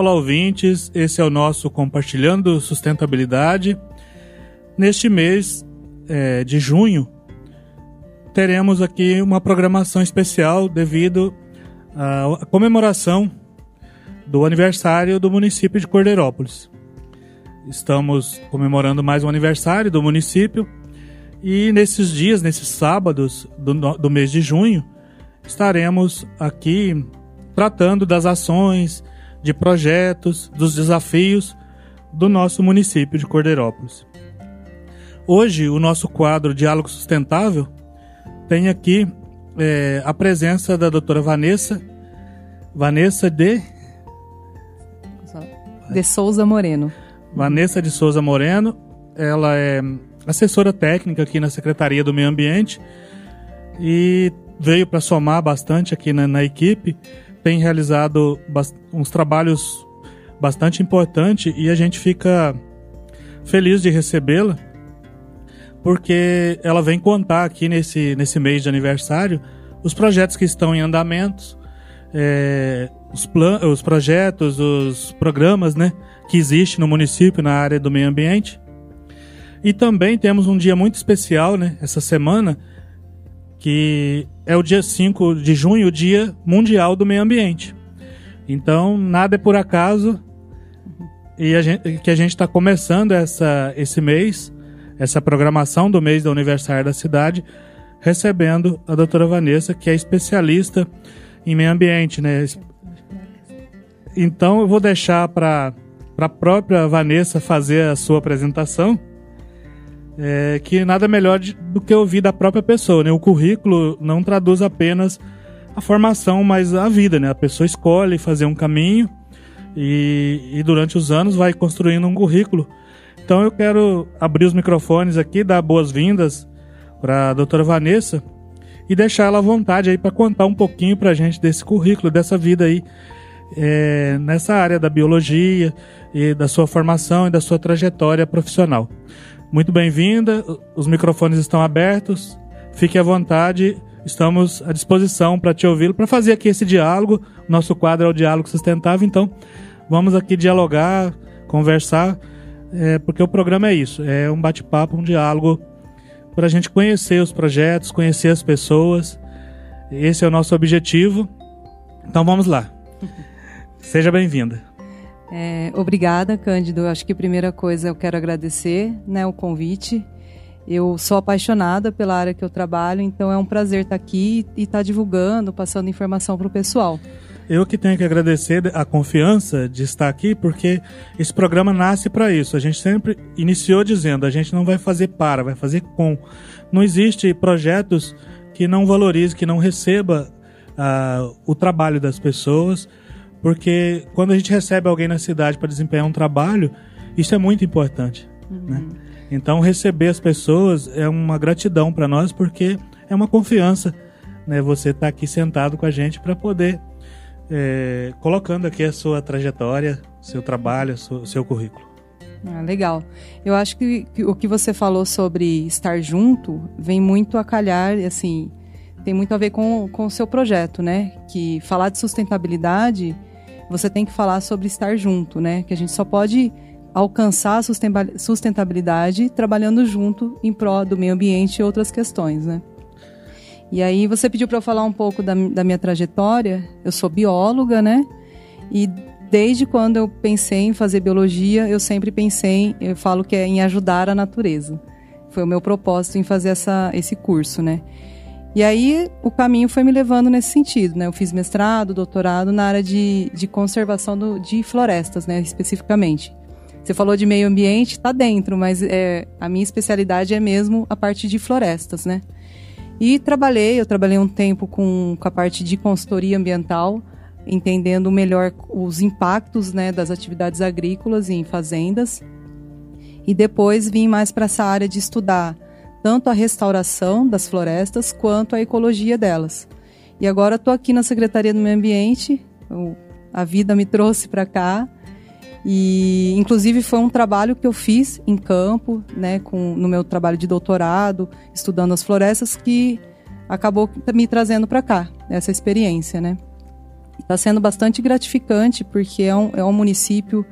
Olá, ouvintes. Esse é o nosso Compartilhando Sustentabilidade. Neste mês é, de junho, teremos aqui uma programação especial devido à comemoração do aniversário do município de Cordeirópolis. Estamos comemorando mais um aniversário do município e nesses dias, nesses sábados do, do mês de junho, estaremos aqui tratando das ações, de projetos, dos desafios do nosso município de Cordeirópolis. Hoje, o nosso quadro Diálogo Sustentável tem aqui é, a presença da doutora Vanessa, Vanessa de de Souza Moreno. Vanessa de Souza Moreno, ela é assessora técnica aqui na Secretaria do Meio Ambiente e veio para somar bastante aqui na, na equipe. Tem realizado uns trabalhos bastante importantes e a gente fica feliz de recebê-la porque ela vem contar aqui nesse, nesse mês de aniversário os projetos que estão em andamento, é, os, os projetos, os programas né, que existem no município na área do meio ambiente. E também temos um dia muito especial né, essa semana, que é o dia 5 de junho, o Dia Mundial do Meio Ambiente. Então, nada é por acaso e a gente, que a gente está começando essa, esse mês, essa programação do mês do aniversário da cidade, recebendo a doutora Vanessa, que é especialista em meio ambiente, né? Então eu vou deixar para a própria Vanessa fazer a sua apresentação, é, que nada melhor de, do que ouvir da própria pessoa, né? O currículo não traduz apenas a formação, mas a vida, né? A pessoa escolhe fazer um caminho e, e durante os anos vai construindo um currículo. Então eu quero abrir os microfones aqui, dar boas-vindas para a doutora Vanessa e deixar ela à vontade aí para contar um pouquinho para a gente desse currículo, dessa vida aí é, nessa área da biologia e da sua formação e da sua trajetória profissional. Muito bem-vinda, os microfones estão abertos, fique à vontade, estamos à disposição para te ouvir, para fazer aqui esse diálogo. Nosso quadro é o Diálogo Sustentável, então vamos aqui dialogar, conversar, é, porque o programa é isso, é um bate-papo, um diálogo para a gente conhecer os projetos, conhecer as pessoas. Esse é o nosso objetivo. Então vamos lá. Seja bem-vinda. É, obrigada, Cândido. Acho que a primeira coisa eu quero agradecer né, o convite. Eu sou apaixonada pela área que eu trabalho, então é um prazer estar aqui e estar divulgando, passando informação para o pessoal. Eu que tenho que agradecer a confiança de estar aqui, porque esse programa nasce para isso. A gente sempre iniciou dizendo, a gente não vai fazer para, vai fazer com. Não existe projetos que não valorize, que não receba uh, o trabalho das pessoas porque quando a gente recebe alguém na cidade para desempenhar um trabalho, isso é muito importante. Uhum. Né? Então, receber as pessoas é uma gratidão para nós, porque é uma confiança. Né? Você está aqui sentado com a gente para poder é, colocando aqui a sua trajetória, seu trabalho, seu, seu currículo. Ah, legal. Eu acho que, que, o que você falou sobre estar junto vem muito a calhar, assim, tem muito a ver com, com o seu projeto, né? Que falar de sustentabilidade você tem que falar sobre estar junto, né? Que a gente só pode alcançar a sustentabilidade trabalhando junto em prol do meio ambiente e outras questões, né? E aí você pediu para eu falar um pouco da, da minha trajetória. Eu sou bióloga, né? E desde quando eu pensei em fazer biologia, eu sempre pensei, eu falo que é em ajudar a natureza. Foi o meu propósito em fazer essa, esse curso, né? E aí o caminho foi me levando nesse sentido, né? Eu fiz mestrado, doutorado na área de, de conservação do, de florestas, né? Especificamente. Você falou de meio ambiente, está dentro, mas é, a minha especialidade é mesmo a parte de florestas, né? E trabalhei, eu trabalhei um tempo com, com a parte de consultoria ambiental, entendendo melhor os impactos né, das atividades agrícolas em fazendas. E depois vim mais para essa área de estudar tanto a restauração das florestas quanto a ecologia delas. E agora estou aqui na Secretaria do Meio Ambiente, a vida me trouxe para cá e inclusive foi um trabalho que eu fiz em campo, né, com, no meu trabalho de doutorado, estudando as florestas, que acabou me trazendo para cá, essa experiência, né. Está sendo bastante gratificante porque é um, é um município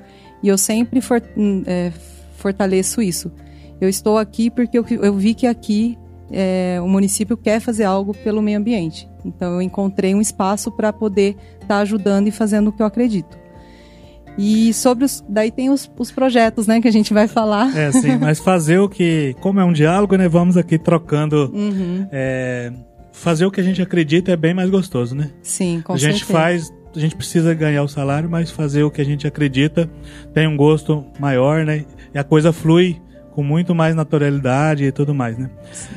e eu sempre for, hum, é, fortaleço isso. Eu estou aqui porque eu, eu vi que aqui é, o município quer fazer algo pelo meio ambiente. Então eu encontrei um espaço para poder estar tá ajudando e fazendo o que eu acredito. E sobre os. Daí tem os, os projetos, né, que a gente vai falar. É, sim, mas fazer o que. Como é um diálogo, né? Vamos aqui trocando. Uhum. É, fazer o que a gente acredita é bem mais gostoso, né? Sim, com A gente certeza. faz. A gente precisa ganhar o salário, mas fazer o que a gente acredita tem um gosto maior, né? E a coisa flui com muito mais naturalidade e tudo mais, né? Sim.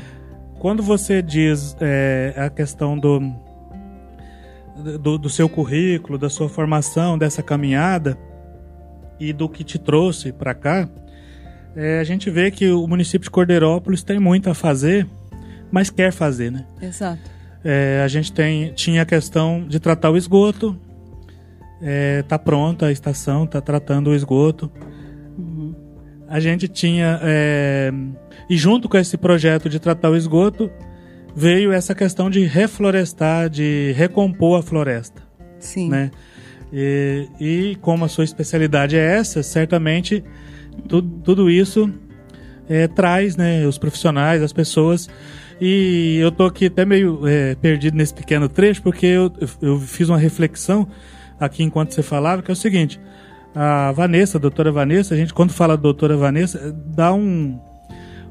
Quando você diz é, a questão do, do, do seu currículo, da sua formação, dessa caminhada, e do que te trouxe para cá, é, a gente vê que o município de Cordeirópolis tem muito a fazer, mas quer fazer, né? Exato. É, a gente tem, tinha a questão de tratar o esgoto, é, tá pronta a estação, tá tratando o esgoto. A gente tinha, é, e junto com esse projeto de tratar o esgoto, veio essa questão de reflorestar, de recompor a floresta. Sim. Né? E, e como a sua especialidade é essa, certamente tu, tudo isso é, traz né, os profissionais, as pessoas. E eu tô aqui até meio é, perdido nesse pequeno trecho, porque eu, eu fiz uma reflexão aqui enquanto você falava, que é o seguinte. A Vanessa, a doutora Vanessa, a gente quando fala doutora Vanessa, dá um,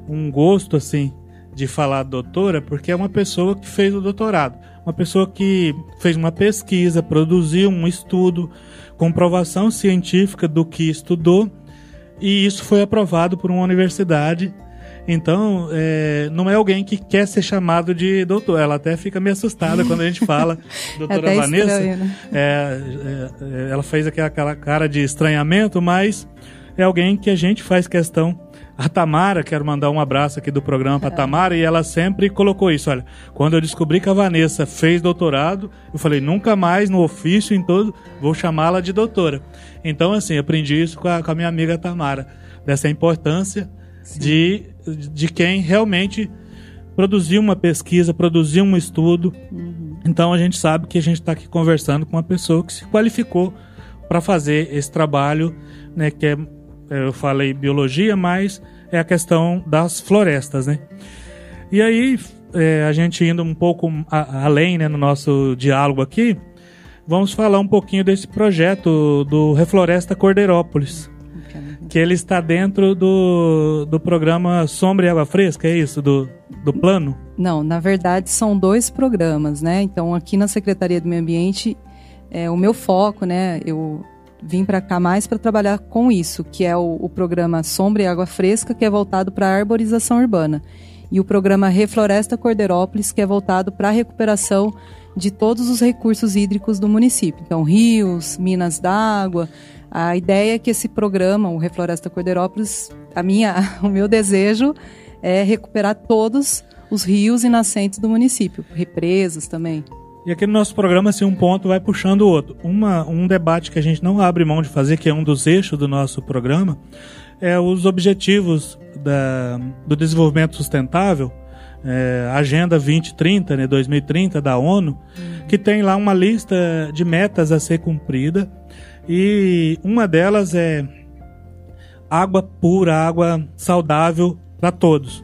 um gosto assim de falar doutora, porque é uma pessoa que fez o doutorado uma pessoa que fez uma pesquisa, produziu um estudo, comprovação científica do que estudou, e isso foi aprovado por uma universidade. Então, é, não é alguém que quer ser chamado de doutor. Ela até fica meio assustada quando a gente fala, doutora Vanessa. Estranho, né? é, é, ela fez aquela cara de estranhamento, mas é alguém que a gente faz questão a Tamara, quero mandar um abraço aqui do programa para a Tamara, e ela sempre colocou isso. Olha, quando eu descobri que a Vanessa fez doutorado, eu falei, nunca mais no ofício, em todo, vou chamá-la de doutora. Então, assim, aprendi isso com a, com a minha amiga Tamara, dessa importância de, de quem realmente produziu uma pesquisa, produziu um estudo. Uhum. Então, a gente sabe que a gente está aqui conversando com uma pessoa que se qualificou para fazer esse trabalho, né, que é eu falei biologia, mas é a questão das florestas, né? E aí, é, a gente indo um pouco a, além né, no nosso diálogo aqui, vamos falar um pouquinho desse projeto do Refloresta Cordeirópolis. Que ele está dentro do, do programa Sombra e Água Fresca, é isso? Do, do plano? Não, na verdade são dois programas, né? Então aqui na Secretaria do Meio Ambiente, é, o meu foco, né? Eu vim para cá mais para trabalhar com isso, que é o, o, programa Sombra e Água Fresca, que é voltado para a arborização urbana, e o programa Refloresta Cordeirópolis, que é voltado para a recuperação de todos os recursos hídricos do município. Então, rios, minas d'água. A ideia é que esse programa, o Refloresta Cordeirópolis, a minha, o meu desejo é recuperar todos os rios e nascentes do município, represas também. E aqui no nosso programa, assim, um ponto vai puxando o outro. Uma, um debate que a gente não abre mão de fazer, que é um dos eixos do nosso programa, é os objetivos da, do desenvolvimento sustentável, é, Agenda 2030, né, 2030 da ONU, que tem lá uma lista de metas a ser cumprida e uma delas é água pura, água saudável para todos.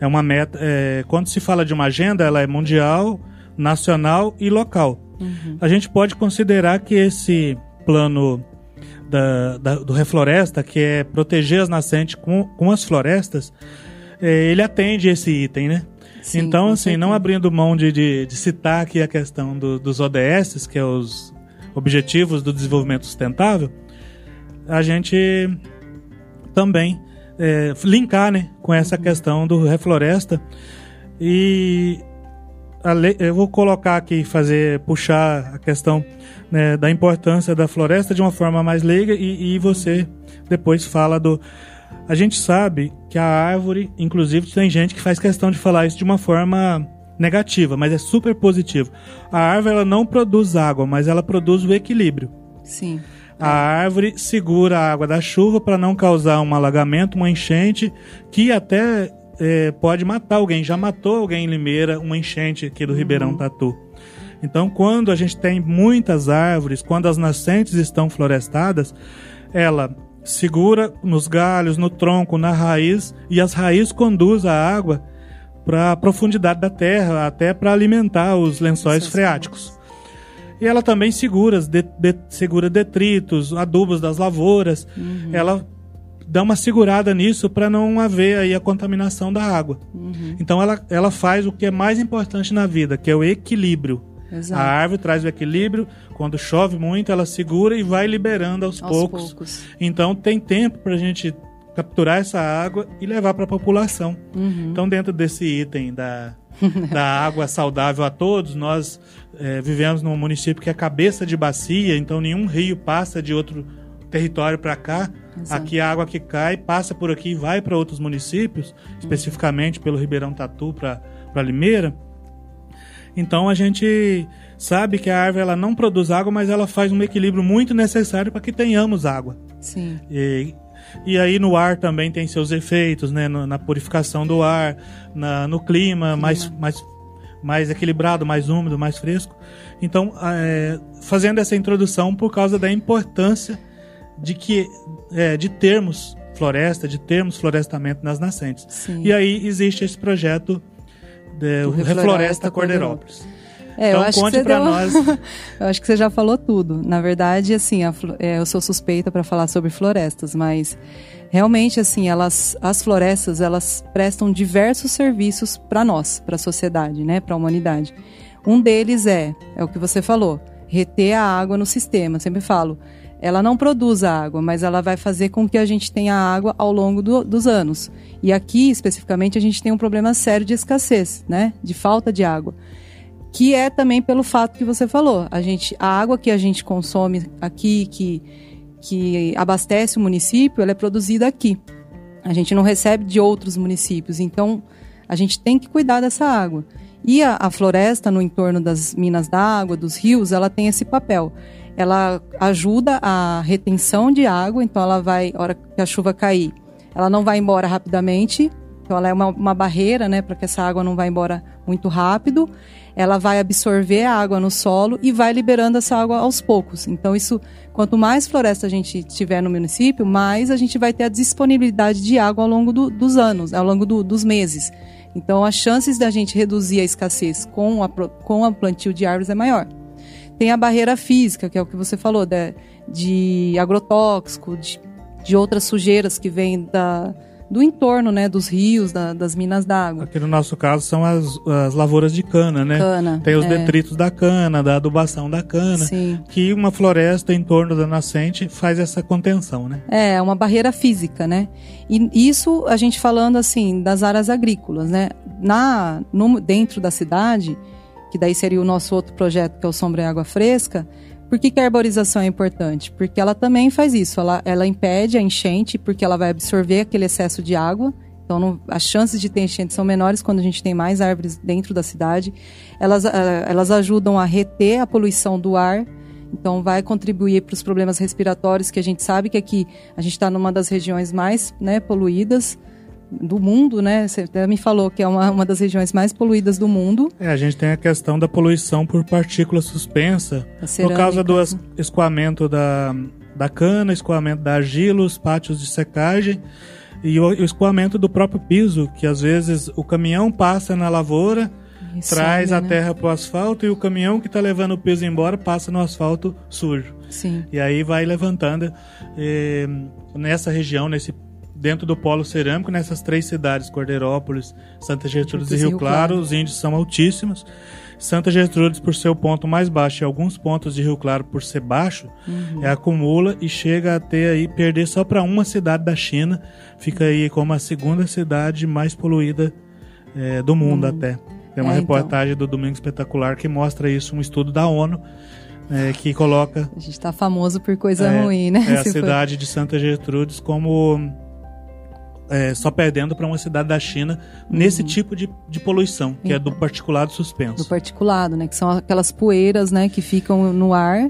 É uma meta. É, quando se fala de uma agenda, ela é mundial, nacional e local. Uhum. A gente pode considerar que esse plano da, da, do Refloresta, que é proteger as nascentes com, com as florestas, é, ele atende esse item, né? Sim, então, assim, certeza. não abrindo mão de, de, de, citar aqui a questão do, dos ODS, que é os Objetivos do Desenvolvimento Sustentável, a gente também é, linkar né, com essa questão do Refloresta e lei, eu vou colocar aqui, fazer, puxar a questão né, da importância da floresta de uma forma mais leiga e, e você depois fala do. A gente sabe que a árvore, inclusive, tem gente que faz questão de falar isso de uma forma negativa, mas é super positivo. A árvore ela não produz água, mas ela produz o equilíbrio. Sim. A árvore segura a água da chuva para não causar um alagamento, uma enchente, que até é, pode matar alguém. Já matou alguém em Limeira, uma enchente aqui do uhum. Ribeirão Tatu. Então, quando a gente tem muitas árvores, quando as nascentes estão florestadas, ela segura nos galhos, no tronco, na raiz, e as raízes conduzem a água para a profundidade da terra, até para alimentar os lençóis freáticos. E ela também segura, de, de, segura detritos, adubos das lavouras. Uhum. Ela dá uma segurada nisso para não haver aí a contaminação da água. Uhum. Então ela, ela faz o que é mais importante na vida, que é o equilíbrio. Exato. A árvore traz o equilíbrio. Quando chove muito, ela segura e vai liberando aos, aos poucos. poucos. Então tem tempo para a gente capturar essa água e levar para a população. Uhum. Então dentro desse item da, da água saudável a todos, nós é, vivemos num município que é cabeça de bacia, então nenhum rio passa de outro território para cá. Exato. Aqui a água que cai passa por aqui e vai para outros municípios, uhum. especificamente pelo Ribeirão Tatu para Limeira. Então a gente sabe que a árvore ela não produz água, mas ela faz um equilíbrio muito necessário para que tenhamos água. Sim. E, e aí no ar também tem seus efeitos, né? na purificação do ar, na, no clima, clima. Mais, mais, mais equilibrado, mais úmido, mais fresco. Então, é, fazendo essa introdução por causa da importância de que é, de termos floresta, de termos florestamento nas nascentes. Sim. E aí existe esse projeto de Refloresta, Refloresta Cordeirópolis. É, então, eu acho conte para deu... nós. eu acho que você já falou tudo. Na verdade, assim, a, é, eu sou suspeita para falar sobre florestas, mas realmente, assim, elas, as florestas, elas prestam diversos serviços para nós, para a sociedade, né, para a humanidade. Um deles é, é o que você falou, reter a água no sistema. Eu sempre falo, ela não produz a água, mas ela vai fazer com que a gente tenha água ao longo do, dos anos. E aqui, especificamente, a gente tem um problema sério de escassez, né? De falta de água. Que é também pelo fato que você falou. A, gente, a água que a gente consome aqui, que, que abastece o município, ela é produzida aqui. A gente não recebe de outros municípios. Então, a gente tem que cuidar dessa água. E a, a floresta no entorno das minas d'água, dos rios, ela tem esse papel ela ajuda a retenção de água, então ela vai, hora que a chuva cair, ela não vai embora rapidamente, então ela é uma, uma barreira, né, para que essa água não vá embora muito rápido. Ela vai absorver a água no solo e vai liberando essa água aos poucos. Então isso, quanto mais floresta a gente tiver no município, mais a gente vai ter a disponibilidade de água ao longo do, dos anos, ao longo do, dos meses. Então as chances da gente reduzir a escassez com a, com a plantio de árvores é maior. Tem a barreira física, que é o que você falou, de, de agrotóxico, de, de outras sujeiras que vêm da, do entorno, né, dos rios, da, das minas d'água. Aqui no nosso caso são as, as lavouras de cana, né? Cana. Tem os é. detritos da cana, da adubação da cana, Sim. que uma floresta em torno da nascente faz essa contenção, né? É, uma barreira física, né? E isso a gente falando assim das áreas agrícolas, né? Na no, dentro da cidade, que daí seria o nosso outro projeto, que é o Sombra e Água Fresca. Por que, que a arborização é importante? Porque ela também faz isso, ela, ela impede a enchente, porque ela vai absorver aquele excesso de água. Então, não, as chances de ter enchente são menores quando a gente tem mais árvores dentro da cidade. Elas, eh, elas ajudam a reter a poluição do ar, então vai contribuir para os problemas respiratórios, que a gente sabe que aqui a gente está numa das regiões mais né, poluídas do mundo, né? Você até me falou que é uma, uma das regiões mais poluídas do mundo. É, a gente tem a questão da poluição por partícula suspensa, por causa do escoamento da, da cana, escoamento da argila, os pátios de secagem e o, o escoamento do próprio piso, que às vezes o caminhão passa na lavoura, traz a né? terra para o asfalto e o caminhão que está levando o piso embora passa no asfalto sujo. Sim. E aí vai levantando. E, nessa região, nesse dentro do polo cerâmico, nessas três cidades, Cordeirópolis, Santa Gertrudes e Rio, Rio claro, claro, os índices são altíssimos. Santa Gertrudes, por ser o ponto mais baixo, e alguns pontos de Rio Claro, por ser baixo, uhum. é, acumula e chega a ter aí, perder só para uma cidade da China. Fica aí como a segunda cidade mais poluída é, do mundo uhum. até. Tem uma é, então. reportagem então. do Domingo Espetacular que mostra isso, um estudo da ONU, é, que coloca. A gente está famoso por coisa é, ruim, né? É a cidade for... de Santa Gertrudes como é, só perdendo para uma cidade da China nesse uhum. tipo de, de poluição, que é do particulado suspenso. Do particulado, né? Que são aquelas poeiras, né? Que ficam no ar.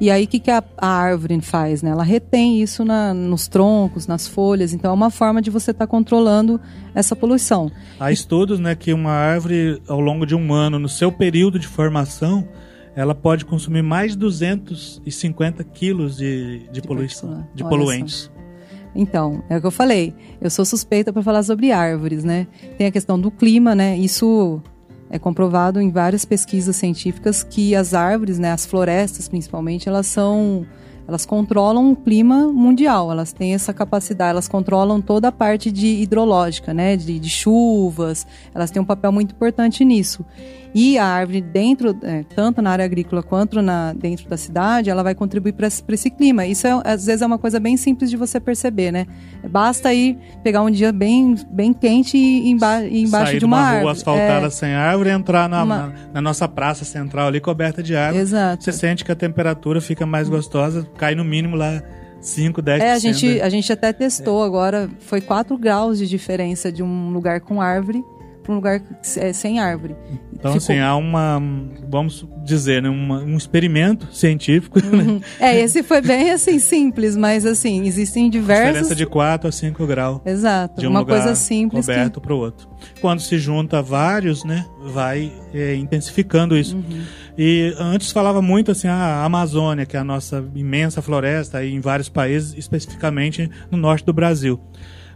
E aí, o que, que a, a, árvore faz? Né? Ela retém isso na, nos troncos, nas folhas. Então, é uma forma de você estar tá controlando essa poluição. Há estudos né, que uma árvore, ao longo de um ano, no seu período de formação, ela pode consumir mais de 250 quilos de, de, de poluição, de poluentes. Então, é o que eu falei. Eu sou suspeita para falar sobre árvores, né? Tem a questão do clima, né? Isso é comprovado em várias pesquisas científicas que as árvores, né, as florestas principalmente, elas são elas controlam o clima mundial, elas têm essa capacidade, elas controlam toda a parte de hidrológica, né, de, de chuvas, elas têm um papel muito importante nisso. E a árvore dentro, é, tanto na área agrícola quanto na, dentro da cidade, ela vai contribuir para esse, clima. Isso é, às vezes é uma coisa bem simples de você perceber, né? Basta ir pegar um dia bem, bem quente e emba embaixo Sair de uma, uma árvore. rua asfaltada é, sem árvore e entrar na, uma... na, na, nossa praça central ali coberta de árvore. Exato. Você sente que a temperatura fica mais gostosa, cai no mínimo lá 5, 10%. É, a gente, né? a gente até testou é. agora, foi 4 graus de diferença de um lugar com árvore para um lugar é, sem árvore. Então, Ficou... assim, há uma, vamos dizer, né, uma, um experimento científico. Né? Uhum. É, esse foi bem, assim, simples, mas, assim, existem diversos... Diferença de 4 a 5 graus. Exato, de um uma coisa simples coberto que... para o outro. Quando se junta vários, né, vai é, intensificando isso. Uhum. E antes falava muito, assim, a Amazônia, que é a nossa imensa floresta, aí em vários países, especificamente no norte do Brasil.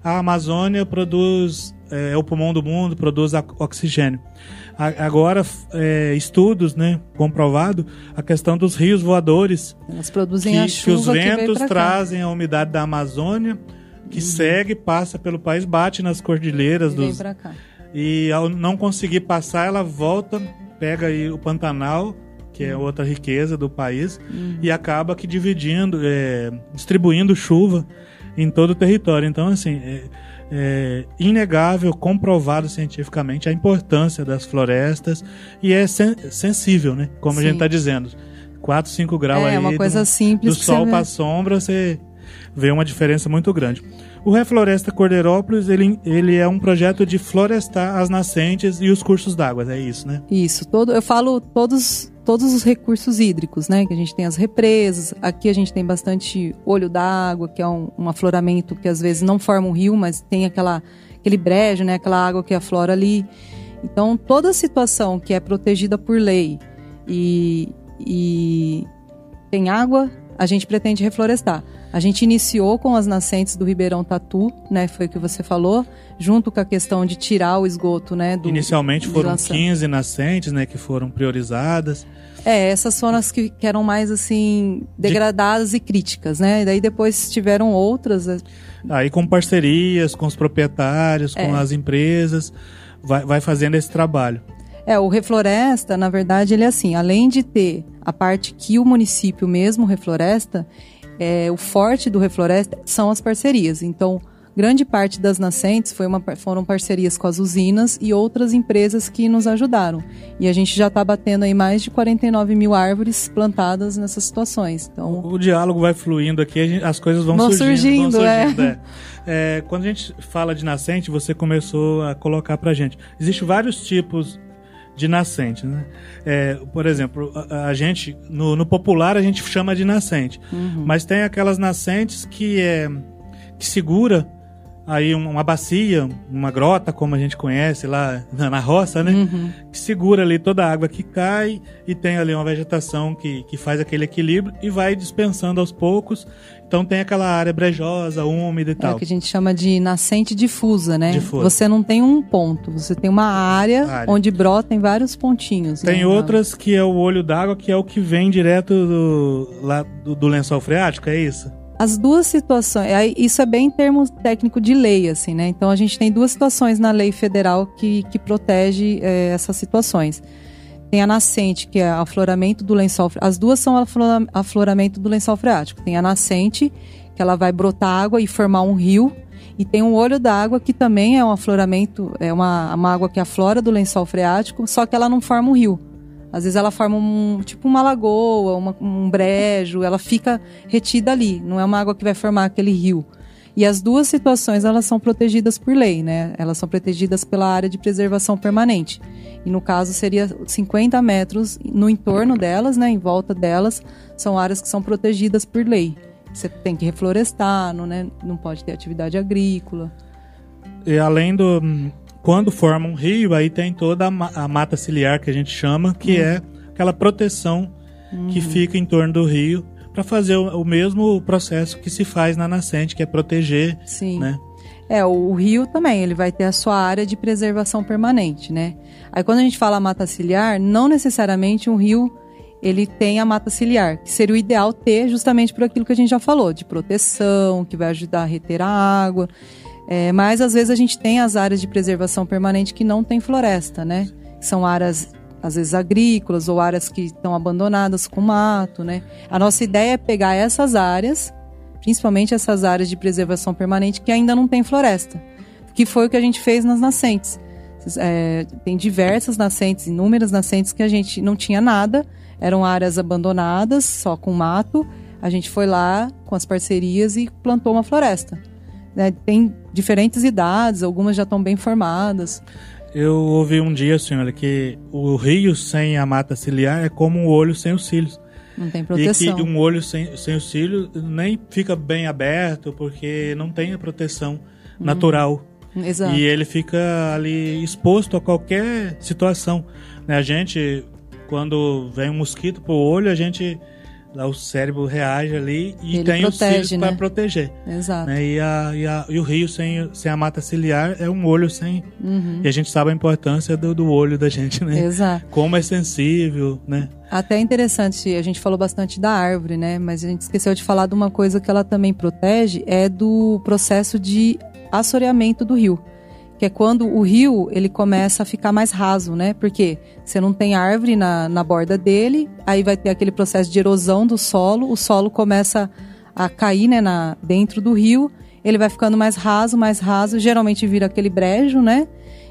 A Amazônia produz é, é o pulmão do mundo, produz oxigênio. agora, é, estudos, né, comprovado, a questão dos rios voadores. Elas produzem que, a chuva que os ventos que trazem a umidade da Amazônia, que uhum. segue, passa pelo país, bate nas cordilheiras e dos. E ao não conseguir passar, ela volta, pega aí o Pantanal, que é outra riqueza do país, uhum. e acaba que dividindo, é, distribuindo chuva em todo o território. Então, assim, é, é, inegável, comprovado cientificamente a importância das florestas e é sen sensível, né? Como Sim. a gente está dizendo. 4, 5 graus é, aí. É uma coisa do, simples. Do sol para a sombra, você vê uma diferença muito grande. O Refloresta Cordeirópolis, ele, ele é um projeto de florestar as nascentes e os cursos d'água, é isso, né? Isso, todo, eu falo todos todos os recursos hídricos, né? Que a gente tem as represas, aqui a gente tem bastante olho d'água, que é um, um, afloramento que às vezes não forma um rio, mas tem aquela, aquele brejo, né? Aquela água que aflora ali. Então, toda situação que é protegida por lei e, e tem água, a gente pretende reflorestar. A gente iniciou com as nascentes do Ribeirão Tatu, né? Foi o que você falou, junto com a questão de tirar o esgoto, né? Do, Inicialmente foram 15 nascentes, né? Que foram priorizadas. É, essas foram as que, que eram mais assim degradadas de... e críticas, né? E daí depois tiveram outras. É. Aí com parcerias, com os proprietários, com é. as empresas, vai, vai fazendo esse trabalho. É, o Refloresta, na verdade, ele é assim, além de ter a parte que o município mesmo refloresta, é, o forte do Refloresta são as parcerias. Então, grande parte das nascentes foi uma, foram parcerias com as usinas e outras empresas que nos ajudaram. E a gente já está batendo aí mais de 49 mil árvores plantadas nessas situações. Então, o, o diálogo vai fluindo aqui, gente, as coisas vão, vão surgindo. surgindo, vão surgindo é. É. É, quando a gente fala de nascente, você começou a colocar para gente. Existem vários tipos de nascente, né? É, por exemplo, a, a gente no, no, popular a gente chama de nascente, uhum. mas tem aquelas nascentes que é que segura aí uma bacia, uma grota, como a gente conhece lá na, roça, né? Uhum. Que segura ali toda a água que cai e tem ali uma vegetação que, que faz aquele equilíbrio e vai dispensando aos poucos. Então tem aquela área brejosa, úmida e é tal. É o que a gente chama de nascente difusa, né? Difusa. Você não tem um ponto, você tem uma área, área. onde brota em vários pontinhos. Tem né? outras que é o olho d'água, que é o que vem direto do, lá, do, do lençol freático, é isso? As duas situações, isso é bem em termos técnico de lei, assim, né? Então a gente tem duas situações na lei federal que, que protege é, essas situações. Tem a nascente, que é afloramento do lençol As duas são afloramento do lençol freático. Tem a nascente, que ela vai brotar água e formar um rio. E tem um olho d'água, que também é um afloramento, é uma, uma água que aflora do lençol freático, só que ela não forma um rio. Às vezes ela forma um tipo uma lagoa, uma, um brejo, ela fica retida ali, não é uma água que vai formar aquele rio. E as duas situações elas são protegidas por lei, né? Elas são protegidas pela área de preservação permanente. E no caso seria 50 metros no entorno delas, né? Em volta delas, são áreas que são protegidas por lei. Você tem que reflorestar, não, né? não pode ter atividade agrícola. E além do quando forma um rio, aí tem toda a, mata ciliar que a gente chama, que hum. é aquela proteção uhum. que fica em torno do rio para fazer o, o, mesmo processo que se faz na nascente, que é proteger, Sim. né? É, o, o rio também, ele vai ter a sua área de preservação permanente, né? Aí quando a gente fala mata ciliar, não necessariamente um rio ele tem a mata ciliar, que seria o ideal ter justamente por aquilo que a gente já falou, de proteção, que vai ajudar a reter a água. É, mas às vezes a gente tem as áreas de preservação permanente que não tem floresta, né? São áreas às vezes agrícolas ou áreas que estão abandonadas com mato, né? A nossa ideia é pegar essas áreas, principalmente essas áreas de preservação permanente que ainda não tem floresta, que foi o que a gente fez nas nascentes. É, tem diversas nascentes, inúmeras nascentes que a gente não tinha nada, eram áreas abandonadas, só com mato. A gente foi lá com as parcerias e plantou uma floresta. Né? Tem diferentes idades, algumas já estão bem formadas. Eu ouvi um dia, senhora, que o rio sem a mata ciliar é como um olho sem os cílios. Não tem proteção. E que um olho sem, sem os cílios nem fica bem aberto porque não tem a proteção uhum. natural. Exato. E ele fica ali exposto a qualquer situação. Né? A gente, quando vem um mosquito pro olho, a gente o cérebro reage ali e Ele tem protege, os cílios né? para proteger. Exato. Né? E, a, e, a, e, o rio sem, sem a mata ciliar é um olho sem. Uhum. E a gente sabe a importância do, do olho da gente, né? Exato. Como é sensível, né? Até interessante, a gente falou bastante da árvore, né? Mas a gente esqueceu de falar de uma coisa que ela também protege, é do processo de assoreamento do rio que é quando o rio ele começa a ficar mais raso, né? Porque você não tem árvore na, na borda dele, aí vai ter aquele processo de erosão do solo, o solo começa a cair né, na, dentro do rio, ele vai ficando mais raso, mais raso, geralmente vira aquele brejo, né?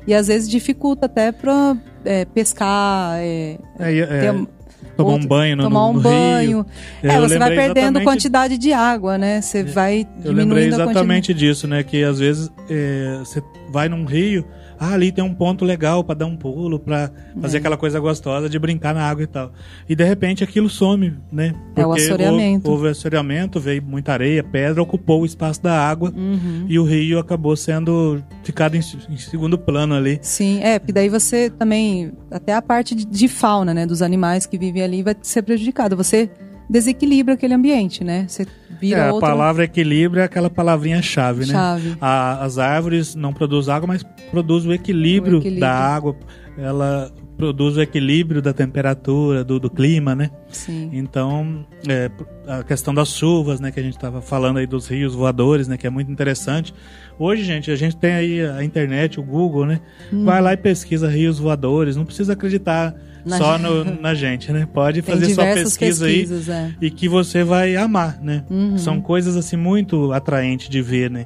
E às vezes dificulta até para é, pescar, é, é, é, ter, Tomar Outro, um banho no, tomar um no banho. Rio. É, você vai perdendo quantidade de água, né? Você vai diminuindo Eu lembrei exatamente disso, né? Que às vezes é, você vai num rio, ah, ali tem um ponto legal para dar um pulo, para fazer é. aquela coisa gostosa de brincar na água e tal. E de repente aquilo some, né? Porque é o assoreamento. Houve, houve assoreamento, veio muita areia, pedra, ocupou o espaço da água uhum. e o rio acabou sendo ficado em, em, segundo plano ali. Sim, é, porque daí você também, até a parte de, de fauna, né, dos animais que vivem ali vai ser prejudicada. Você desequilibra aquele ambiente, né? Você vira é, outra... A palavra equilíbrio é aquela palavrinha-chave, né? Chave. A, as árvores não produzem água, mas produzem o equilíbrio, o equilíbrio, da água. Ela produz o equilíbrio da temperatura, do, do clima, né? Sim. Então, é, a questão das chuvas, né? Que a gente estava falando aí dos rios voadores, né? Que é muito interessante. Hoje, gente, a gente tem aí a internet, o Google, né? Hum. Vai lá e pesquisa rios voadores. Não precisa acreditar na só no, na gente, né? Pode fazer sua pesquisa aí é. e que você vai amar, né? Uhum. São coisas assim muito atraentes de ver, né?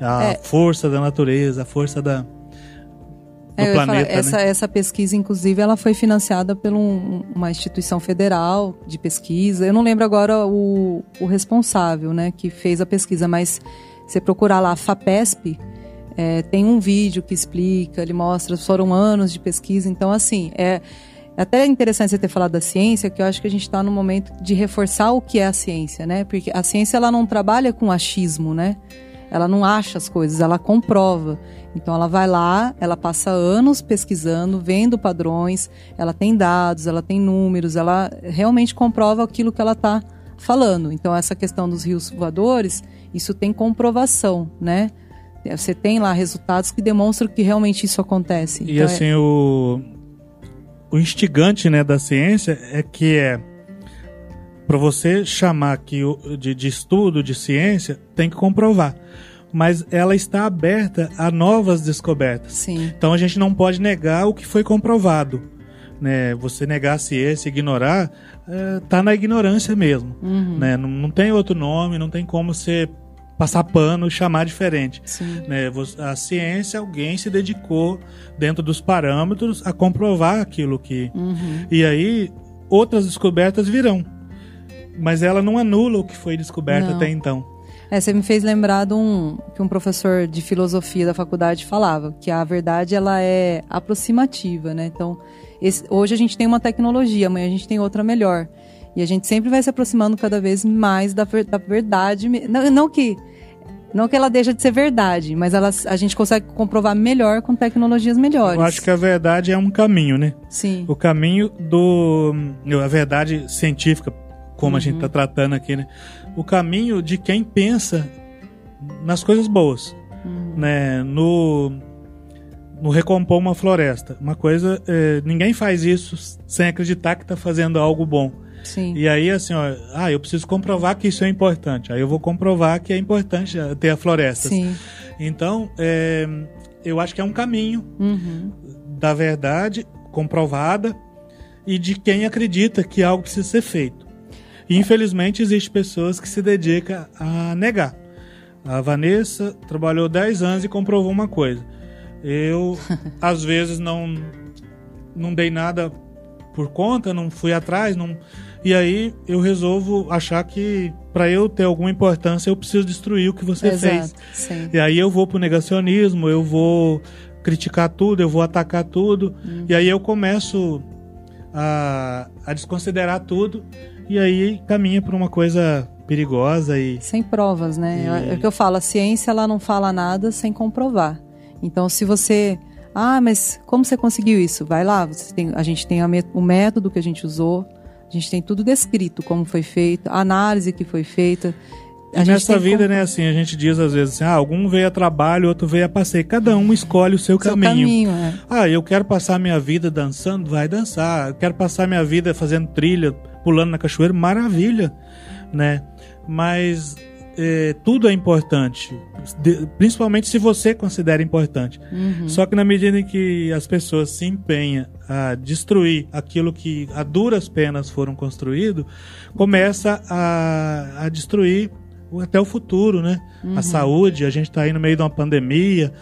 A é. força da natureza, a força da do é, planeta, falar, essa, né? essa pesquisa, inclusive, ela foi financiada por um, uma instituição federal de pesquisa. Eu não lembro agora o, o responsável, né, que fez a pesquisa, mas você procurar lá FAPESP, é, tem um vídeo que explica, ele mostra, foram anos de pesquisa. Então, assim, é, é até interessante você ter falado da ciência, que eu acho que a gente está no momento de reforçar o que é a ciência, né? Porque a ciência ela não trabalha com achismo, né? Ela não acha as coisas, ela comprova. Então ela vai lá, ela passa anos pesquisando, vendo padrões, ela tem dados, ela tem números, ela realmente comprova aquilo que ela está falando. Então essa questão dos rios voadores, isso tem comprovação, né? Você tem lá resultados que demonstram que realmente isso acontece. E então, assim, é... o o instigante né, da ciência é que é para você chamar que de, de estudo de ciência tem que comprovar mas ela está aberta a novas descobertas. Sim. Então a gente não pode negar o que foi comprovado. Né? Você negar a ciência, ignorar, é, tá na ignorância mesmo. Uhum. Né? Não, não tem outro nome, não tem como você passar pano e chamar diferente. Sim. Né? A ciência, alguém se dedicou dentro dos parâmetros a comprovar aquilo que. Uhum. E aí outras descobertas virão. Mas ela não anula o que foi descoberto não. até então. É, você me fez lembrar de um, que um professor de filosofia da faculdade falava, que a verdade ela é aproximativa, né? Então, esse, hoje a gente tem uma tecnologia, amanhã a gente tem outra melhor. E a gente sempre vai se aproximando cada vez mais da, da verdade. Não, não que Não que ela deixa de ser verdade, mas ela, a gente consegue comprovar melhor com tecnologias melhores. Eu acho que a verdade é um caminho, né? Sim. O caminho do. A verdade científica, como uhum. a gente está tratando aqui, né? O caminho de quem pensa nas coisas boas. Uhum. Né? No, no recompor uma floresta. Uma coisa. É, ninguém faz isso sem acreditar que está fazendo algo bom. Sim. E aí, assim, ó, ah, eu preciso comprovar que isso é importante. Aí eu vou comprovar que é importante ter a floresta. Sim. Então, é, eu acho que é um caminho uhum. da verdade comprovada e de quem acredita que algo precisa ser feito. E, infelizmente, existem pessoas que se dedicam a negar. A Vanessa trabalhou 10 anos e comprovou uma coisa. Eu, às vezes, não, não dei nada por conta, não fui atrás, não e aí eu resolvo achar que para eu ter alguma importância eu preciso destruir o que você Exato, fez. Sim. E aí eu vou pro negacionismo, eu vou criticar tudo, eu vou atacar tudo. Uhum. E aí eu começo a, a desconsiderar tudo. E aí caminha para uma coisa perigosa e. Sem provas, né? E... É o que eu falo, a ciência ela não fala nada sem comprovar. Então, se você. Ah, mas como você conseguiu isso? Vai lá, tem, a gente tem a, o método que a gente usou, a gente tem tudo descrito, como foi feito, a análise que foi feita. A e nessa vida, como... né, assim, a gente diz às vezes assim, ah, algum veio a trabalho, outro veio a passeio. Cada um escolhe o seu, seu caminho. caminho é. Ah, eu quero passar minha vida dançando, vai dançar. Eu quero passar minha vida fazendo trilha, pulando na cachoeira, maravilha, né? Mas é, tudo é importante, de, principalmente se você considera importante. Uhum. Só que na medida em que as pessoas se empenham a destruir aquilo que a duras penas foram construídos, começa a, a destruir até o futuro, né? Uhum. A saúde, a gente está aí no meio de uma pandemia,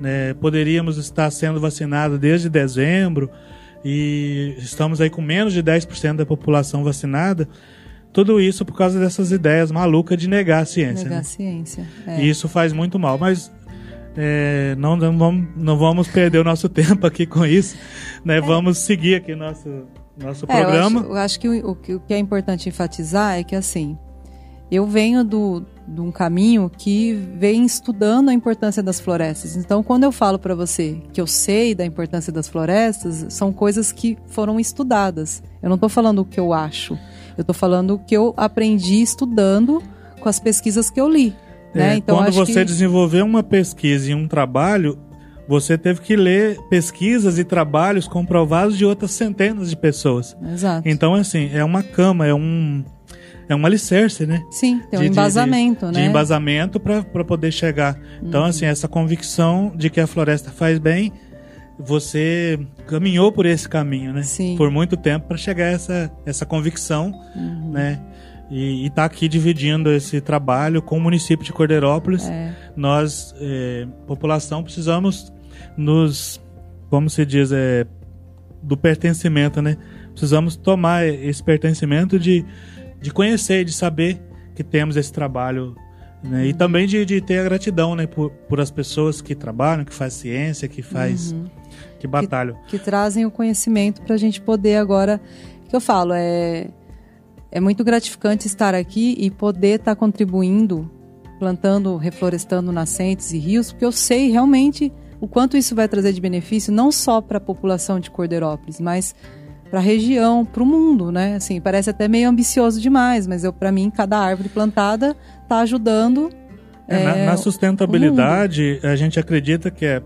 né? poderíamos estar sendo vacinados desde dezembro e estamos aí com menos de 10% da população vacinada. Tudo isso por causa dessas ideias malucas de negar a ciência. Negar né? a ciência. É. E isso faz muito mal. Mas é, não, não, vamos, não vamos perder o nosso tempo aqui com isso. Né? É. Vamos seguir aqui nosso, nosso é, programa. Eu acho, eu acho que, o, o que é importante enfatizar é que assim. Eu venho do, de um caminho que vem estudando a importância das florestas. Então, quando eu falo para você que eu sei da importância das florestas, são coisas que foram estudadas. Eu não estou falando o que eu acho. Eu estou falando o que eu aprendi estudando com as pesquisas que eu li. É, né? então, quando você que... desenvolveu uma pesquisa e um trabalho, você teve que ler pesquisas e trabalhos comprovados de outras centenas de pessoas. Exato. Então, assim, é uma cama, é um, é um alicerce, né? Sim, tem um de, embasamento, de, né? De embasamento para poder chegar. Então, uhum. assim, essa convicção de que a floresta faz bem você caminhou por esse caminho, né? Sim. Por muito tempo para chegar a essa, essa convicção, uhum. né? E está aqui dividindo esse trabalho com o município de Cordeirópolis. É. Nós, é, população, precisamos nos, como se diz, é, do pertencimento, né? Precisamos tomar esse pertencimento de, de conhecer, de saber que temos esse trabalho né? E também de, de ter a gratidão né, por, por as pessoas que trabalham, que faz ciência, que faz uhum que batalham. Que, que trazem o conhecimento para a gente poder agora. que eu falo, é, é muito gratificante estar aqui e poder estar tá contribuindo, plantando, reflorestando nascentes e rios, porque eu sei realmente o quanto isso vai trazer de benefício, não só para a população de Cordeirópolis, mas para a região, para o mundo, né? Assim, parece até meio ambicioso demais, mas eu para mim cada árvore plantada está ajudando. É, é, na, na, sustentabilidade, a gente acredita que é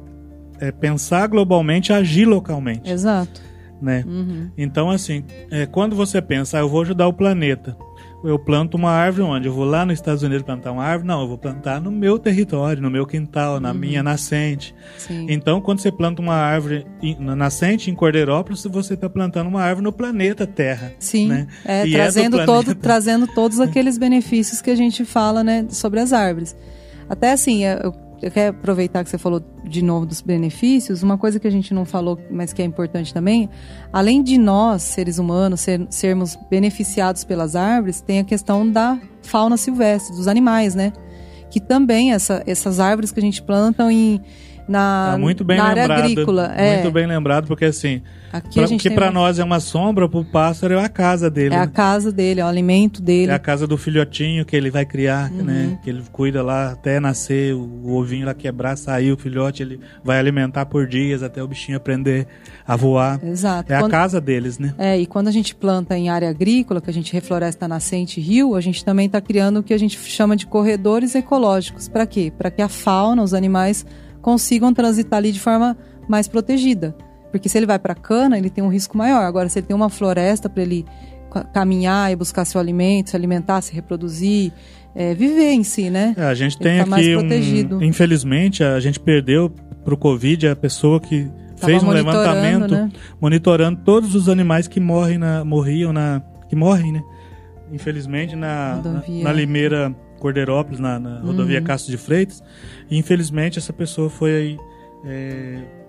é pensar globalmente, agir localmente. Exato. Né? Uhum. Então, assim, é, quando você pensa, ah, eu vou ajudar o planeta, eu planto uma árvore onde? Eu vou lá nos Estados Unidos plantar uma árvore? Não, eu vou plantar no meu território, no meu quintal, na uhum. minha nascente. Sim. Então, quando você planta uma árvore na nascente em Cordeirópolis, você está plantando uma árvore no planeta Terra. Sim, né? é, trazendo, é todo, trazendo todos aqueles benefícios que a gente fala né, sobre as árvores. Até assim, eu eu quero aproveitar que você falou de novo dos benefícios. Uma coisa que a gente não falou, mas que é importante também, além de nós, seres humanos, ser, sermos beneficiados pelas árvores, tem a questão da fauna silvestre, dos animais, né? Que também essa, essas árvores que a gente planta em, na, É muito bem na área lembrado. agrícola. É. Muito bem lembrado, porque assim, Aqui pra, a que para nós é uma sombra, pro pássaro é a casa dele. é a né? casa dele, é o alimento dele. É a casa do filhotinho que ele vai criar, Uhum. né? Que ele cuida lá até nascer, o, o ovinho lá quebrar, sair o filhote, ele vai alimentar por dias até o bichinho aprender a voar. Exato. É a Quando- casa deles, né? É, e quando a gente planta em área agrícola, que a gente refloresta nascente rio, a gente também está criando o que a gente chama de corredores ecológicos. Para quê? Para que a fauna, os animais, consigam transitar ali de forma mais protegida. Porque se ele vai para cana, ele tem um risco maior. Agora, se ele tem uma floresta para ele ca- caminhar e buscar seu alimento, se alimentar, se reproduzir, é, viver em si, né? É, a gente Ele tem tá mais aqui protegido. um. Infelizmente, a gente perdeu pro Covid a pessoa que Tava fez um levantamento né? monitorando todos os animais que morrem na, morriam na. que morrem, né? Infelizmente, na, na, na Limeira Cordeirópolis, na, na rodovia Uhum. Castro de Freitas. E infelizmente essa pessoa foi aí. é,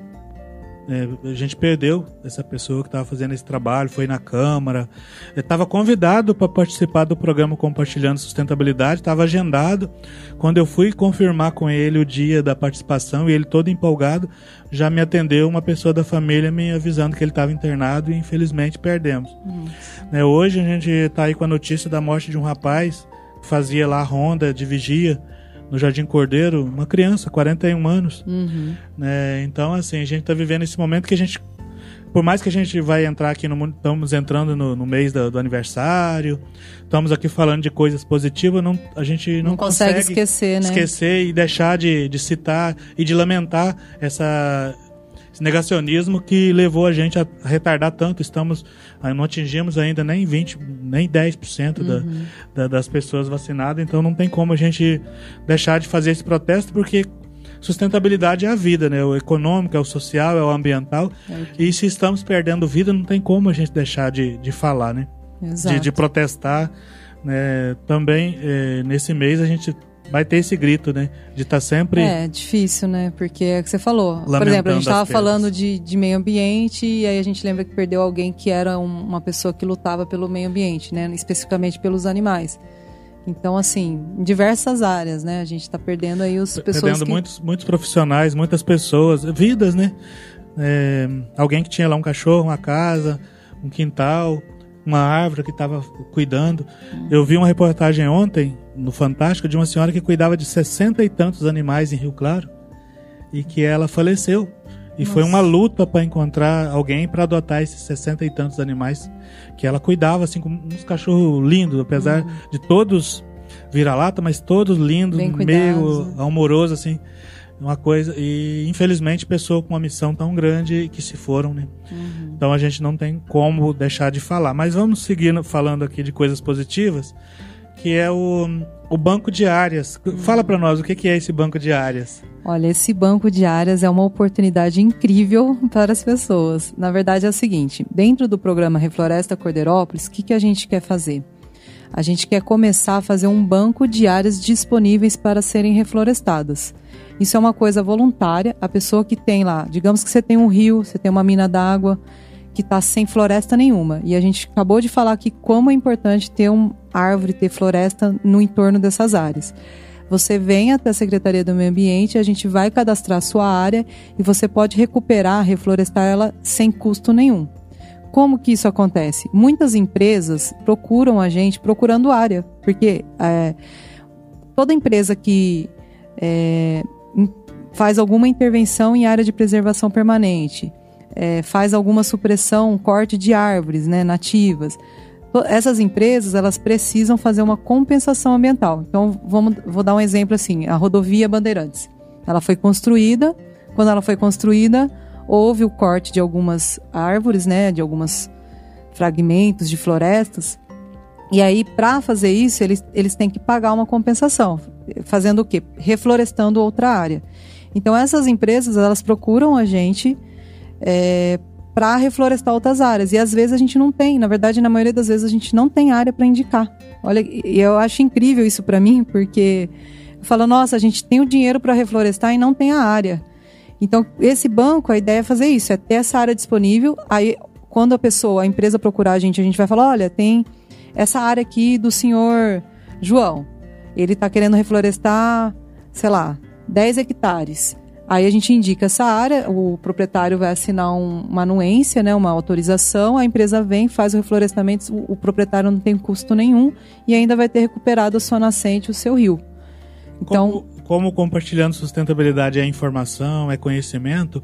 é, a gente perdeu essa pessoa que estava fazendo esse trabalho, foi na Câmara, estava convidado para participar do programa Compartilhando Sustentabilidade, estava agendado. Quando eu fui confirmar com ele o dia da participação e ele todo empolgado, já me atendeu uma pessoa da família me avisando que ele estava internado e infelizmente perdemos. Né, hoje a gente está aí com a notícia da morte de um rapaz fazia lá a ronda de vigia no Jardim Cordeiro, uma criança, 41 anos. Uhum. né? Então, assim, a gente está vivendo esse momento que a gente, por mais que a gente vai entrar aqui no mundo, estamos entrando no, no mês da- do, aniversário, estamos aqui falando de coisas positivas, não, a gente não, Não, consegue, esquecer, né? esquecer e deixar de, de citar e de lamentar essa, esse negacionismo que levou a gente a retardar tanto. Estamos, ah, não atingimos ainda nem 20, nem 10% da, Uhum. da- das pessoas vacinadas, então não tem como a gente deixar de fazer esse protesto, porque sustentabilidade é a vida, né? O econômico, é o social, é o ambiental. É E se estamos perdendo vida, não tem como a gente deixar de, de falar, né? De, de protestar. Né? Também, eh, nesse mês, a gente vai ter esse grito, né? De estar sempre... É, difícil, né? Porque é o que você falou. Por exemplo, a gente estava falando de, de meio ambiente e aí a gente lembra que perdeu alguém que era um- uma pessoa que lutava pelo meio ambiente, né? Especificamente pelos animais. Então, assim, em diversas áreas, né? A gente está perdendo aí os pessoas perdendo que... muitos, muitos profissionais, muitas pessoas, vidas, né? É, alguém que tinha lá um cachorro, uma casa, um quintal, uma árvore que estava cuidando. Eu vi uma reportagem ontem, no Fantástico, de uma senhora que cuidava de sessenta e tantos animais em Rio Claro e que ela faleceu. E foi Nossa. uma luta para encontrar alguém para adotar esses sessenta e tantos animais que ela cuidava, assim, como uns cachorros lindos, apesar de todos vira-lata, mas todos lindos, meio né? amoroso, assim, uma coisa. E infelizmente pessoa com uma missão tão grande que se foram, né? Uhum. Então a gente não tem como deixar de falar. Mas vamos seguir falando aqui de coisas positivas, que é o, o banco de áreas. Fala para nós o que que é esse banco de áreas. Olha, esse banco de áreas é uma oportunidade incrível para as pessoas. Na verdade, é o seguinte: dentro do programa Refloresta Cordeirópolis, o que, que a gente quer fazer? A gente quer começar a fazer um banco de áreas disponíveis para serem reflorestadas. Isso é uma coisa voluntária. A pessoa que tem lá, digamos que você tem um rio, você tem uma mina d'água que está sem floresta nenhuma. E a gente acabou de falar aqui como é importante ter uma árvore, ter floresta no entorno dessas áreas. Você vem até a Secretaria do Meio Ambiente, a gente vai cadastrar a sua área e você pode recuperar, reflorestar ela sem custo nenhum. Como que isso acontece? Muitas empresas procuram a gente procurando área, porque é, toda empresa que é, faz alguma intervenção em área de preservação permanente, é, faz alguma supressão, corte de árvores né, nativas, essas empresas elas precisam fazer uma compensação ambiental. Então, vamos, vou dar um exemplo assim: a rodovia Bandeirantes. Ela foi construída. Quando ela foi construída, houve o corte de algumas árvores, né, de alguns fragmentos de florestas. E aí, para fazer isso, eles, eles têm que pagar uma compensação. Fazendo o quê? Reflorestando outra área. Então, essas empresas, elas procuram a gente é, para reflorestar outras áreas. E às vezes a gente não tem. Na verdade, na maioria das vezes, a gente não tem área para indicar. Olha, eu acho incrível isso para mim, porque eu falo, nossa, a gente tem o dinheiro para reflorestar e não tem a área. Então, esse banco, a ideia é fazer isso, é ter essa área disponível. Aí, quando a pessoa, a empresa procurar a gente, a gente vai falar, olha, tem essa área aqui do senhor João. Ele está querendo reflorestar, sei lá, 10 hectares. Aí a gente indica essa área, o proprietário vai assinar um, uma anuência, né, uma autorização, a empresa vem, faz o reflorestamento, o, o, proprietário não tem custo nenhum e ainda vai ter recuperado a sua nascente, o seu rio. Então, como, como compartilhando sustentabilidade é informação, é conhecimento,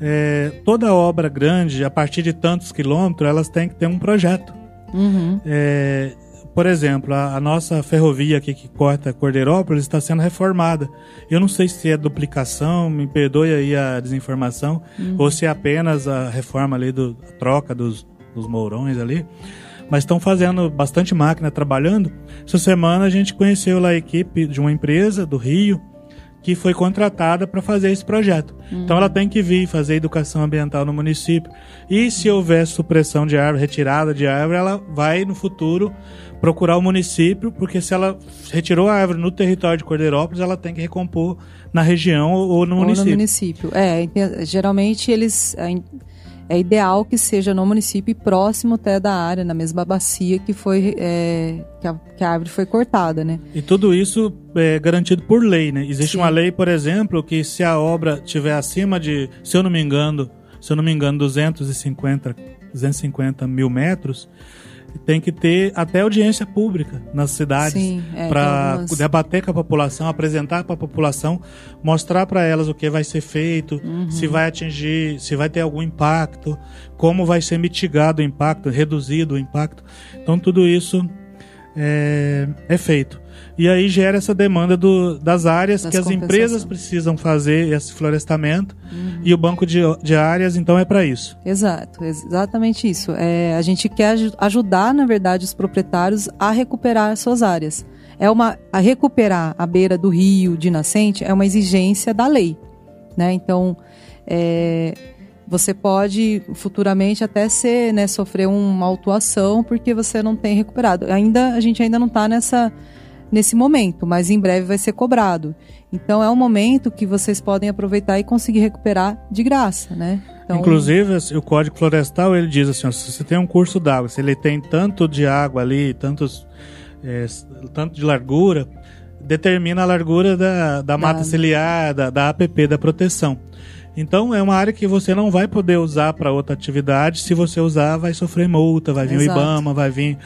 é, toda obra grande, a partir de tantos quilômetros, elas têm que ter um projeto. Uhum. É, por exemplo, a, a, nossa ferrovia aqui que corta Cordeirópolis está sendo reformada. Eu não sei se é duplicação, me perdoe aí a desinformação, uhum. ou se é apenas a reforma ali do a troca dos, dos mourões ali. Mas estão fazendo bastante máquina trabalhando. Essa semana a gente conheceu lá a equipe de uma empresa do Rio, que foi contratada para fazer esse projeto. Uhum. Então ela tem que vir fazer educação ambiental no município. E se houver supressão de árvore, retirada de árvore, ela vai no futuro procurar o município, porque se ela retirou a árvore no território de Cordeirópolis, ela tem que recompor na região ou no ou município. No município. É, geralmente eles é ideal que seja no município e próximo até da área, na mesma bacia que foi é, que, a, que, a, árvore foi cortada, né? E tudo isso é garantido por lei, né? Existe Sim. uma lei, por exemplo, que se a obra tiver acima de, se eu não me engano, se eu não me engano, 250, 250 mil metros, tem que ter até audiência pública nas cidades é, para algumas... debater com a população, apresentar para a população, mostrar para elas o que vai ser feito, uhum. se vai atingir, se vai ter algum impacto, como vai ser mitigado o impacto, reduzido o impacto. Então tudo isso é, é feito. E aí gera essa demanda do, das áreas das que as empresas precisam fazer esse florestamento uhum. e o banco de, de áreas então é para isso. Exato, exatamente isso. É, a gente quer ajudar, na verdade, os proprietários a recuperar suas áreas. É uma a recuperar a beira do rio de nascente é uma exigência da lei, né? Então é, você pode futuramente até ser, né, sofrer uma autuação porque você não tem recuperado. Ainda a gente ainda não está nessa nesse momento, mas em breve vai ser cobrado. Então é um momento que vocês podem aproveitar e conseguir recuperar de graça, né? Então, Inclusive, o Código Florestal ele diz assim: ó, se você tem um curso d'água, se ele tem tanto de água ali, tantos, é, tanto de largura, determina a largura da, da, da mata ciliar, da, da APP, da proteção. Então é uma área que você não vai poder usar para outra atividade. Se você usar, vai sofrer multa, vai vir Exato. o IBAMA, vai vir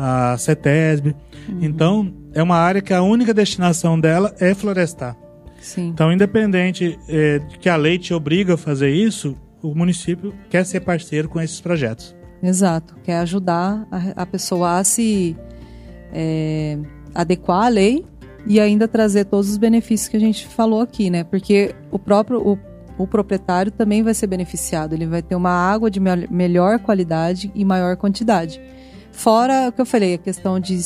a CETESB. Uhum. Então é uma área que a única destinação dela é florestar. Sim. Então, independente é, de que a lei te obriga a fazer isso, o município quer ser parceiro com esses projetos. Exato, quer ajudar a, a pessoa a se é, adequar à lei e ainda trazer todos os benefícios que a gente falou aqui, né? Porque o próprio o o proprietário também vai ser beneficiado. Ele vai ter uma água de me melhor qualidade e maior quantidade. Fora o que eu falei, a questão de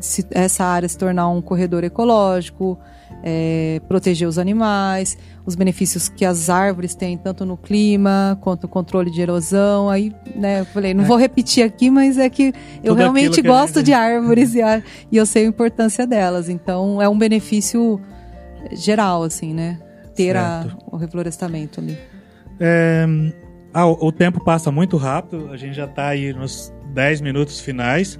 se essa área se tornar um corredor ecológico, é, proteger os animais, os benefícios que as árvores têm tanto no clima quanto o controle de erosão. Aí, né, eu falei, não é. vou repetir aqui, mas é que eu Tudo realmente gosto gente... de árvores e, a, e eu sei a importância delas. Então, é um benefício geral, assim, né? ter a, o reflorestamento ali. É, ah, o tempo passa muito rápido, a gente já está aí nos 10 minutos finais.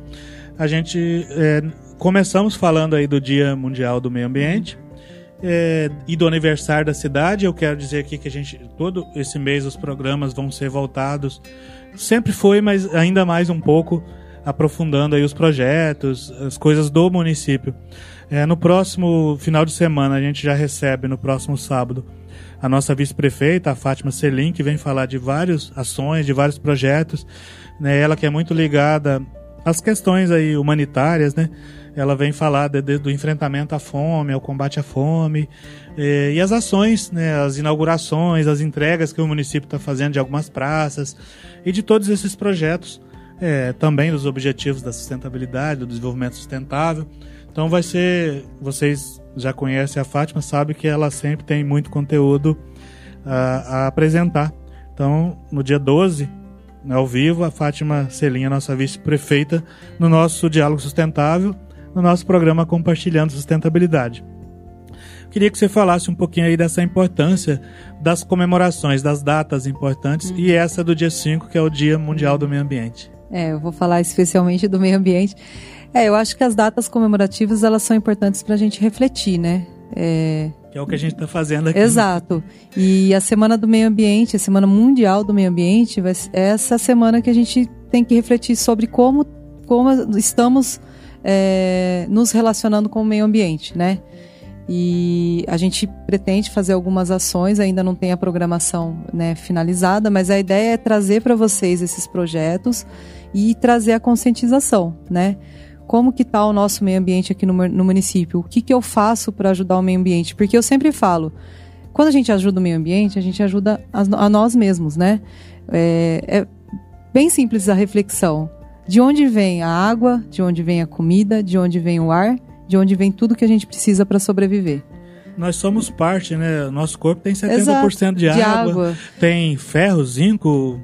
A gente é, começamos falando aí do Dia Mundial do Meio Ambiente é, e do aniversário da cidade. Eu quero dizer aqui que a gente todo esse mês os programas vão ser voltados. Sempre foi, mas ainda mais um pouco aprofundando aí os projetos, as coisas do município. É, no próximo final de semana, a gente já recebe, no próximo sábado, a nossa vice-prefeita, a Fátima Selim, que vem falar de várias ações, de vários projetos. Né? Ela que é muito ligada às questões aí humanitárias, né? Ela vem falar de, de, do enfrentamento à fome, ao combate à fome, eh, e as ações, né, as inaugurações, as entregas que o município está fazendo de algumas praças e de todos esses projetos, eh, também dos objetivos da sustentabilidade, do desenvolvimento sustentável. Então vai ser. Vocês já conhecem a Fátima, sabe que ela sempre tem muito conteúdo a, a apresentar. Então, no dia 12, né, ao vivo, a Fátima Celinha, nossa vice-prefeita, no nosso Diálogo Sustentável, no nosso programa Compartilhando Sustentabilidade. Queria que você falasse um pouquinho aí dessa importância das comemorações, das datas importantes, uhum. e essa do dia 5, que é o Dia Mundial do Meio Ambiente. É, eu vou falar especialmente do meio ambiente. É, eu acho que as datas comemorativas elas são importantes para a gente refletir, né? É, Que é o que a gente está fazendo aqui. Exato. E a Semana do Meio Ambiente, a Semana Mundial do Meio Ambiente, vai ser essa semana que a gente tem que refletir sobre como, como estamos é, nos relacionando com o meio ambiente, né? E a gente pretende fazer algumas ações, ainda não tem a programação né, finalizada, mas a ideia é trazer para vocês esses projetos e trazer a conscientização, né? Como que está o nosso meio ambiente aqui no, no município? O que, que eu faço para ajudar o meio ambiente? Porque eu sempre falo, quando a gente ajuda o meio ambiente, a gente ajuda a, a nós mesmos, né? É, é bem simples a reflexão. De onde vem a água, de onde vem a comida, de onde vem o ar, de onde vem tudo que a gente precisa para sobreviver. Nós somos parte, né? Nosso corpo tem 70% Exato, de, água, de água, tem ferro, zinco,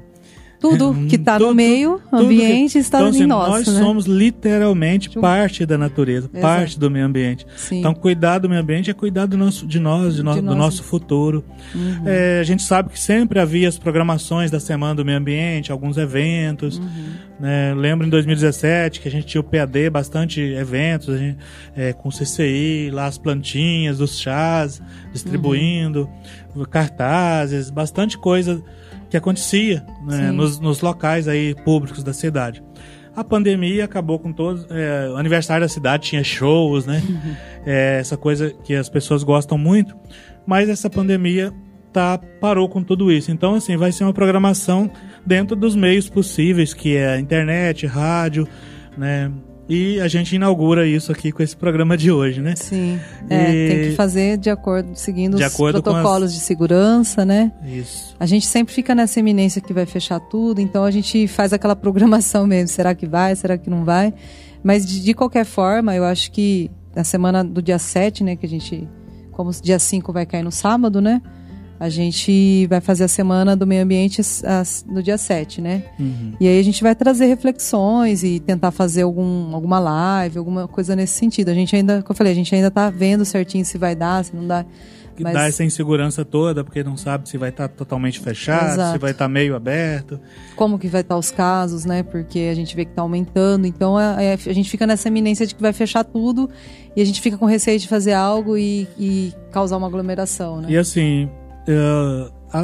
tudo que está no meio ambiente que, está então, assim, em nós. Nós né? somos literalmente parte da natureza, Exato. parte do meio ambiente. Sim. Então, cuidar do meio ambiente é cuidar do nosso, de nós, de no, de do nós. nosso futuro. Uhum. É, a gente sabe que sempre havia as programações da Semana do Meio Ambiente, alguns eventos. Uhum. Né? Lembro em 2017 que a gente tinha o PAD, bastante eventos, gente, é, com o CCI, lá as plantinhas, os chás, distribuindo, uhum. cartazes, bastante coisa que acontecia né, nos, nos, locais aí públicos da cidade. A pandemia acabou com todos. É, o aniversário da cidade tinha shows, né? Uhum. É, essa coisa que as pessoas gostam muito. Mas essa pandemia tá, parou com tudo isso. Então, assim, vai ser uma programação dentro dos meios possíveis, que é a internet, rádio, né? E a gente inaugura isso aqui com esse programa de hoje, né? Sim. É, e... tem que fazer de acordo, seguindo de os acordo protocolos as... de segurança, né? Isso. A gente sempre fica nessa eminência que vai fechar tudo, então a gente faz aquela programação mesmo. Será que vai? Será que não vai? Mas de, de qualquer forma, eu acho que na semana do dia 7, né, que a gente. Como dia 5 vai cair no sábado, né? A gente vai fazer a semana do meio ambiente no dia 7, né? Uhum. E aí a gente vai trazer reflexões e tentar fazer algum, alguma live, alguma coisa nesse sentido. A gente ainda, como eu falei, a gente ainda tá vendo certinho se vai dar, se não dá. Que mas... dá essa insegurança toda, porque não sabe se vai estar tá totalmente fechado, Exato. se vai estar tá meio aberto. Como que vai estar tá os casos, né? Porque a gente vê que está aumentando. Então a, é, é, a, gente fica nessa eminência de que vai fechar tudo e a gente fica com receio de fazer algo e, e causar uma aglomeração, né? E assim,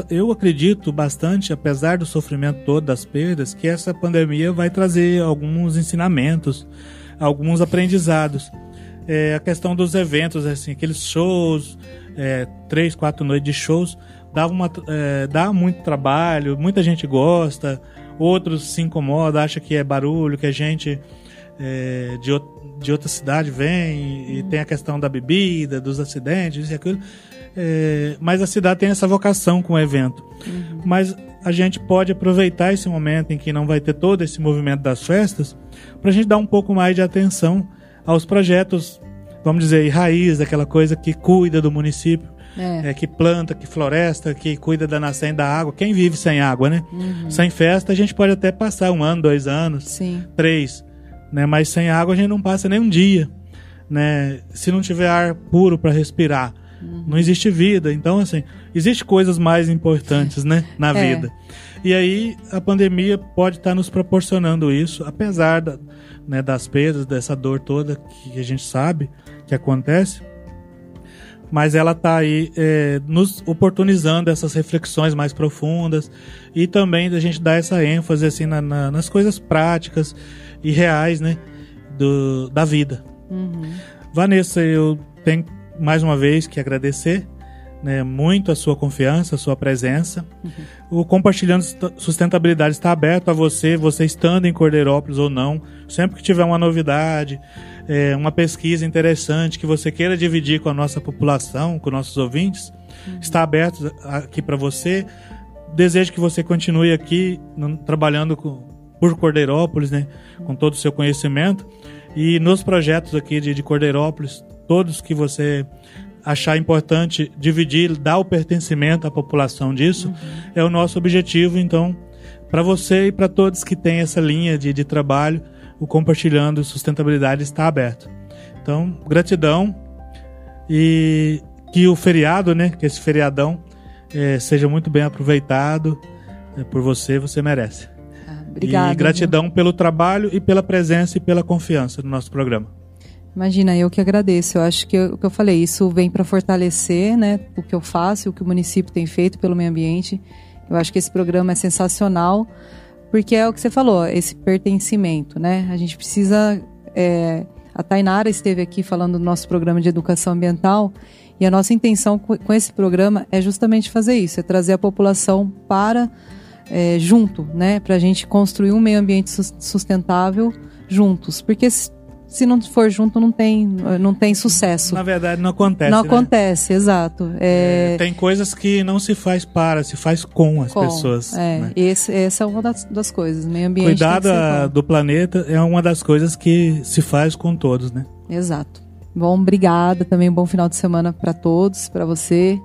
eu acredito bastante, apesar do sofrimento todo, das perdas, que essa pandemia vai trazer alguns ensinamentos, alguns aprendizados. É, a questão dos eventos, assim, aqueles shows, é, três, quatro noites de shows, dá, uma, é, dá muito trabalho, muita gente gosta, outros se incomodam, acham que é barulho, que a gente é, de, de outra cidade vem e, tem a questão da bebida, dos acidentes, isso e aquilo. É, mas a cidade tem essa vocação com o evento. Uhum. Mas a gente pode aproveitar esse momento em que não vai ter todo esse movimento das festas para a gente dar um pouco mais de atenção aos projetos, vamos dizer, raiz, aquela coisa que cuida do município, é. É, que planta, que floresta, que cuida da nascente da água. Quem vive sem água, né? Uhum. Sem festa a gente pode até passar um ano, dois anos, Sim. três, né? Mas sem água a gente não passa nem um dia, né? Se não tiver ar puro para respirar Uhum. Não existe vida. Então, assim, existe coisas mais importantes, né, na é. vida. E aí a pandemia pode estar nos proporcionando isso, apesar da, né, das perdas, dessa dor toda que a gente sabe que acontece. Mas ela está aí é, nos oportunizando essas reflexões mais profundas e também a gente dar essa ênfase assim na, na, nas coisas práticas e reais, né, do, da vida. Uhum. Vanessa, eu tenho mais uma vez que agradecer né, muito a sua confiança, a sua presença. Uhum. O Compartilhando Sustentabilidade está aberto a você, você estando em Cordeirópolis ou não. Sempre que tiver uma novidade, é, uma pesquisa interessante que você queira dividir com a nossa população, com nossos ouvintes, uhum. está aberto aqui para você. Desejo que você continue aqui no, trabalhando com, por Cordeirópolis, né, com todo o seu conhecimento. E nos projetos aqui de, de Cordeirópolis, todos que você achar importante dividir, dar o pertencimento à população disso, uhum. é o nosso objetivo. Então, para você e para todos que têm essa linha de, de trabalho, o Compartilhando Sustentabilidade está aberto. Então, gratidão e que o feriado, né, que esse feriadão é, seja muito bem aproveitado é, por você, você merece. Obrigado. E gratidão viu? pelo trabalho e pela presença e pela confiança no nosso programa. Imagina, eu que agradeço. Eu acho que o que eu falei, isso vem para fortalecer, né, o que eu faço, o que o município tem feito pelo meio ambiente. Eu acho que esse programa é sensacional, porque é o que você falou, esse pertencimento, né? A gente precisa. É, a Tainara esteve aqui falando do nosso programa de educação ambiental e a nossa intenção com esse programa é justamente fazer isso, é trazer a população para é, junto, né? Para a gente construir um meio ambiente sustentável juntos, porque se não for junto não tem não tem sucesso. Na verdade não acontece. Não né? acontece, exato. É... É, tem coisas que não se faz para, se faz com as com, pessoas. É, né? esse, essa é uma das, das coisas. Meio ambiente. Cuidar da, do planeta é uma das coisas que se faz com todos, né? Exato. Bom, obrigada também. Um bom final de semana para todos, para você.